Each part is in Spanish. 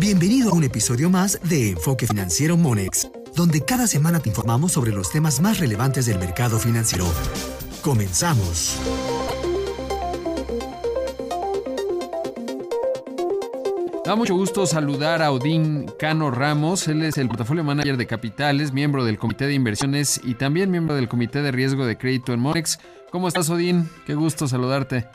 Bienvenido a un episodio más de Enfoque Financiero Monex, donde cada semana te informamos sobre los temas más relevantes del mercado financiero. Comenzamos. Da mucho gusto saludar a Odín Cano Ramos. Él es el portafolio manager de capitales, miembro del Comité de Inversiones y también miembro del Comité de Riesgo de Crédito en Monex. ¿Cómo estás, Odín? Qué gusto saludarte.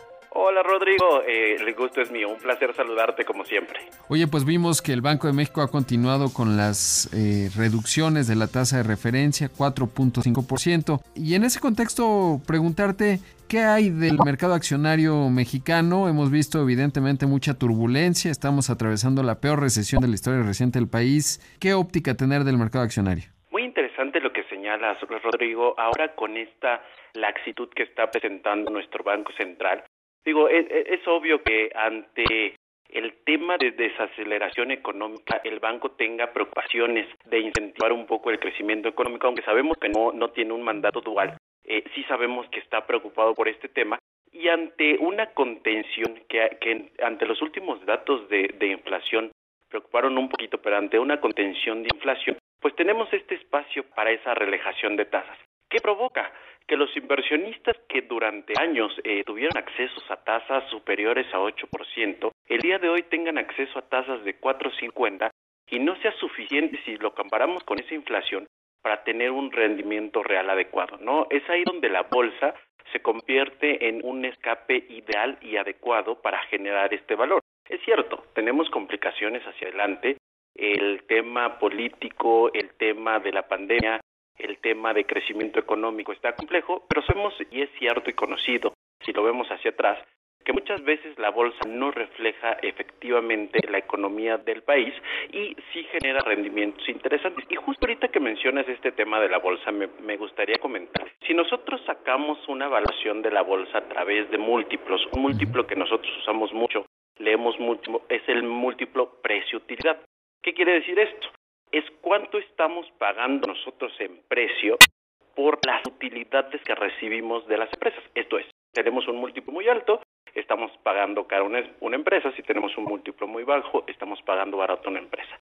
Rodrigo, eh, el gusto es mío, un placer saludarte como siempre. Oye, pues vimos que el Banco de México ha continuado con las eh, reducciones de la tasa de referencia, 4.5%. Y en ese contexto, preguntarte, ¿qué hay del mercado accionario mexicano? Hemos visto evidentemente mucha turbulencia, estamos atravesando la peor recesión de la historia reciente del país. ¿Qué óptica tener del mercado accionario? Muy interesante lo que señalas, Rodrigo, ahora con esta laxitud que está presentando nuestro Banco Central Digo, es, es obvio que ante el tema de desaceleración económica, el banco tenga preocupaciones de incentivar un poco el crecimiento económico, aunque sabemos que no, no tiene un mandato dual, eh, sí sabemos que está preocupado por este tema y ante una contención que, ante los últimos datos de inflación preocuparon un poquito, pero ante una contención de inflación, pues tenemos este espacio para esa relajación de tasas. ¿Qué provoca? que los inversionistas que durante años eh, tuvieron accesos a tasas superiores a 8%, el día de hoy tengan acceso a tasas de 4.50 y no sea suficiente si lo comparamos con esa inflación para tener un rendimiento real adecuado, ¿no? Es ahí donde la bolsa se convierte en un escape ideal y adecuado para generar este valor. Es cierto, tenemos complicaciones hacia adelante, el tema político, el tema de la pandemia, el tema de crecimiento económico está complejo, pero sabemos, y es cierto y conocido, si lo vemos hacia atrás, que muchas veces la bolsa no refleja efectivamente la economía del país y sí genera rendimientos interesantes. Y justo ahorita que mencionas este tema de la bolsa, me, me gustaría comentar. Si nosotros sacamos una evaluación de la bolsa a través de múltiplos, un múltiplo que nosotros usamos mucho, leemos mucho, es el múltiplo precio-utilidad. ¿Qué quiere decir esto? Es cuánto estamos pagando nosotros en precio por las utilidades que recibimos de las empresas. Esto es, tenemos un múltiplo muy alto, estamos pagando caro una, una empresa, si tenemos un múltiplo muy bajo, estamos pagando barato una empresa.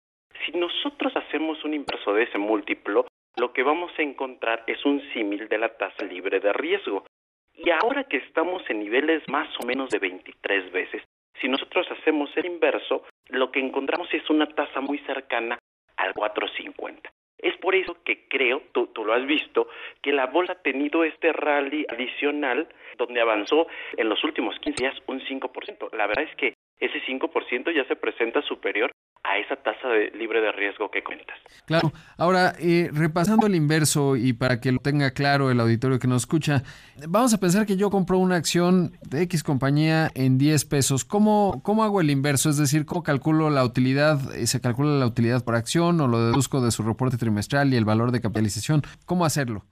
Si nosotros hacemos un inverso de ese múltiplo, lo que vamos a encontrar es un símil de la tasa libre de riesgo. Y ahora que estamos en niveles más o menos de 23 veces, si nosotros hacemos el inverso, lo que encontramos es una tasa muy cercana al 4.50. Es por eso que creo, tú, lo has visto, que la bolsa ha tenido este rally adicional donde avanzó en los últimos 15 días un 5%. La verdad es que ese 5% ya se presenta superior a esa tasa de, libre de riesgo que cuentas. Claro. Ahora, eh, repasando el inverso y para que lo tenga claro el auditorio que nos escucha, vamos a pensar que yo compro una acción de X compañía en 10 pesos. ¿Cómo, cómo hago el inverso? Es decir, ¿cómo calculo la utilidad? Eh, ¿Se calcula la utilidad por acción o lo deduzco de su reporte trimestral y el valor de capitalización? ¿Cómo hacerlo?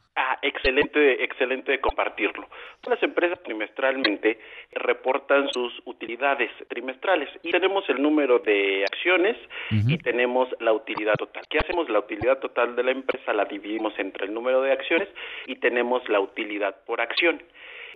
Excelente, excelente compartirlo. Las empresas trimestralmente reportan sus utilidades trimestrales y tenemos el número de acciones y tenemos la utilidad total. ¿Qué hacemos? La utilidad total de la empresa la dividimos entre el número de acciones y tenemos la utilidad por acción.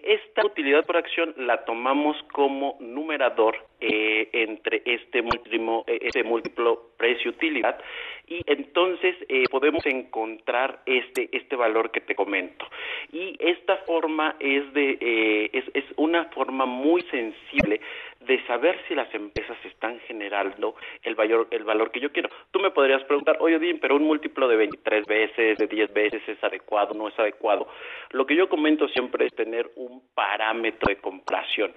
Esta utilidad por acción la tomamos como numerador eh, entre este múltiplo, eh, este múltiplo precio-utilidad y entonces eh, podemos encontrar este, este valor que te comento. Y esta forma es, de, eh, es, es una forma muy sensible de saber si las empresas están generando el valor, el valor que yo quiero. Tú me podrías preguntar, oye, Odín, pero un múltiplo de 23 veces, de 10 veces es adecuado, no es adecuado. Lo que yo comento siempre es tener un parámetro de comparación.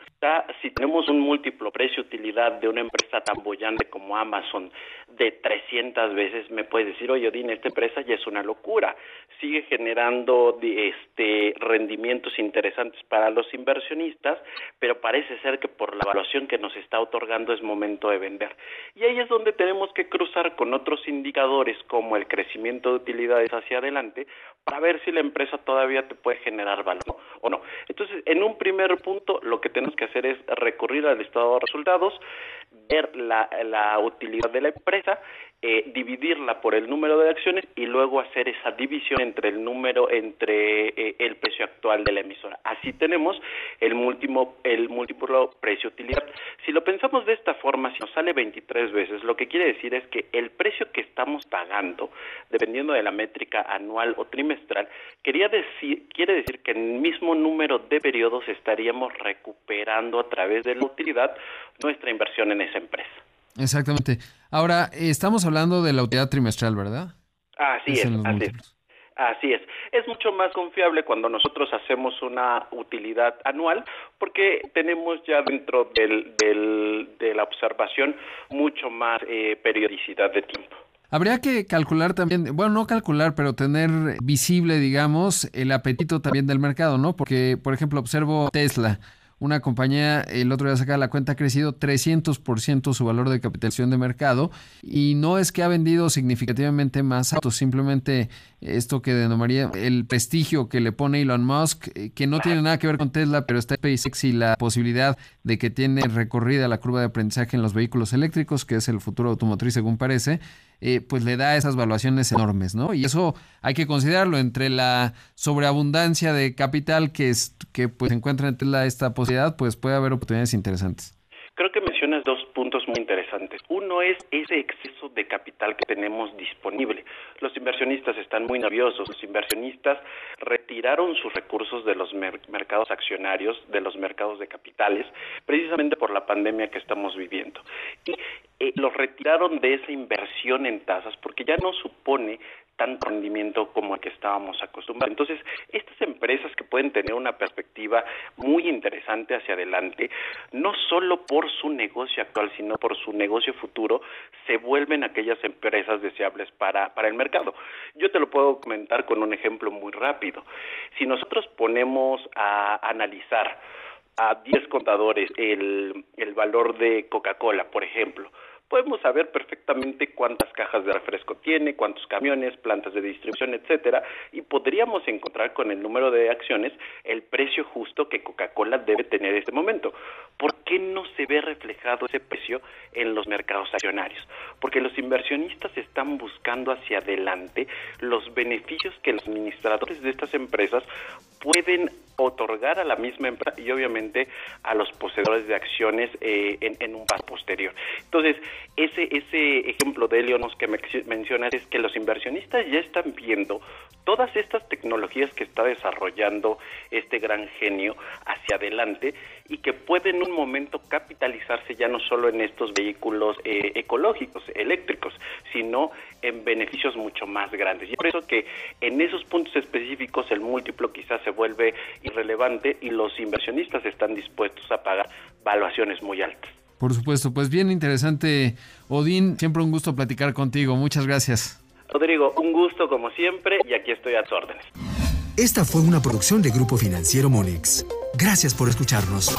Si tenemos un múltiplo precio-utilidad de una empresa tan bollante como Amazon de 300 veces, me puedes decir, oye, Odín, esta empresa ya es una locura. Sigue generando este rendimientos interesantes para los inversionistas, pero parece ser que por la evaluación que nos está otorgando es momento de vender. Y ahí es donde tenemos que cruzar con otros indicadores como el crecimiento de utilidades hacia adelante para ver si la empresa todavía te puede generar valor o no. Entonces, en un primer punto, lo que tenemos que hacer es recurrir al estado de resultados, ver la, utilidad de la empresa, eh, dividirla por el número de acciones y luego hacer esa división entre el número, entre eh, el precio actual de la emisora. Así tenemos el múltiplo, el múltiplo precio-utilidad utilidad. Si lo pensamos de esta forma, si nos sale 23 veces, lo que quiere decir es que el precio que estamos pagando, dependiendo de la métrica anual o trimestral, quería decir, quiere decir que en el mismo número de periodos estaríamos recuperando a través de la utilidad nuestra inversión en esa empresa. Exactamente. Ahora, estamos hablando de la utilidad trimestral, ¿verdad? Así es, así es. Así es. Es mucho más confiable cuando nosotros hacemos una utilidad anual porque tenemos ya dentro del, de la observación mucho más eh, periodicidad de tiempo. Habría que calcular también, bueno, no calcular, pero tener visible, digamos, el apetito también del mercado, ¿no? Porque, por ejemplo, observo Tesla una compañía, el otro día sacaba la cuenta, ha crecido 300% su valor de capitalización de mercado y no es que ha vendido significativamente más autos, simplemente esto que denominaría el prestigio que le pone Elon Musk, eh, que no tiene nada que ver con Tesla, pero está SpaceX y la posibilidad de que tiene recorrida la curva de aprendizaje en los vehículos eléctricos, que es el futuro automotriz según parece, eh, pues le da esas valuaciones enormes, ¿no? Y eso hay que considerarlo entre la sobreabundancia de capital que, es, que pues encuentra la, esta posibilidad, pues puede haber oportunidades interesantes. Creo que mencionas dos puntos muy interesantes. Uno es ese exceso de capital que tenemos disponible. Los inversionistas están muy nerviosos. Los inversionistas retiraron sus recursos de los mercados accionarios, de los mercados de capitales, precisamente por la pandemia que estamos viviendo. Y eh, los retiraron de esa inversión en tasas porque ya no supone tanto rendimiento como el que estábamos acostumbrados. Entonces, estas empresas que pueden tener una perspectiva muy interesante hacia adelante, no solo por su negocio actual, sino por su negocio futuro, se vuelven aquellas empresas deseables para, para el mercado. Yo te lo puedo comentar con un ejemplo muy rápido. Si nosotros ponemos a analizar a 10 contadores el, el valor de Coca-Cola, por ejemplo, podemos saber perfectamente cuántas cajas de refresco tiene, cuántos camiones, plantas de distribución, etcétera, y podríamos encontrar con el número de acciones el precio justo que Coca-Cola debe tener en este momento. ¿Por qué no se ve reflejado ese precio en los mercados accionarios? Porque los inversionistas están buscando hacia adelante los beneficios que los administradores de estas empresas pueden otorgar a la misma empresa y obviamente a los poseedores de acciones eh, en, un paso posterior. Entonces, ese, ese ejemplo de Elionos que me mencionas es que los inversionistas ya están viendo todas estas tecnologías que está desarrollando este gran genio hacia adelante y que puede en un momento capitalizarse ya no solo en estos vehículos eh, ecológicos, eléctricos, sino en beneficios mucho más grandes. Y por eso que en esos puntos específicos el múltiplo quizás se vuelve irrelevante y los inversionistas están dispuestos a pagar valuaciones muy altas. Por supuesto, pues bien interesante, Odín, siempre un gusto platicar contigo, muchas gracias. Rodrigo, un gusto como siempre y aquí estoy a tus órdenes. Esta fue una producción de Grupo Financiero Monex. Gracias por escucharnos.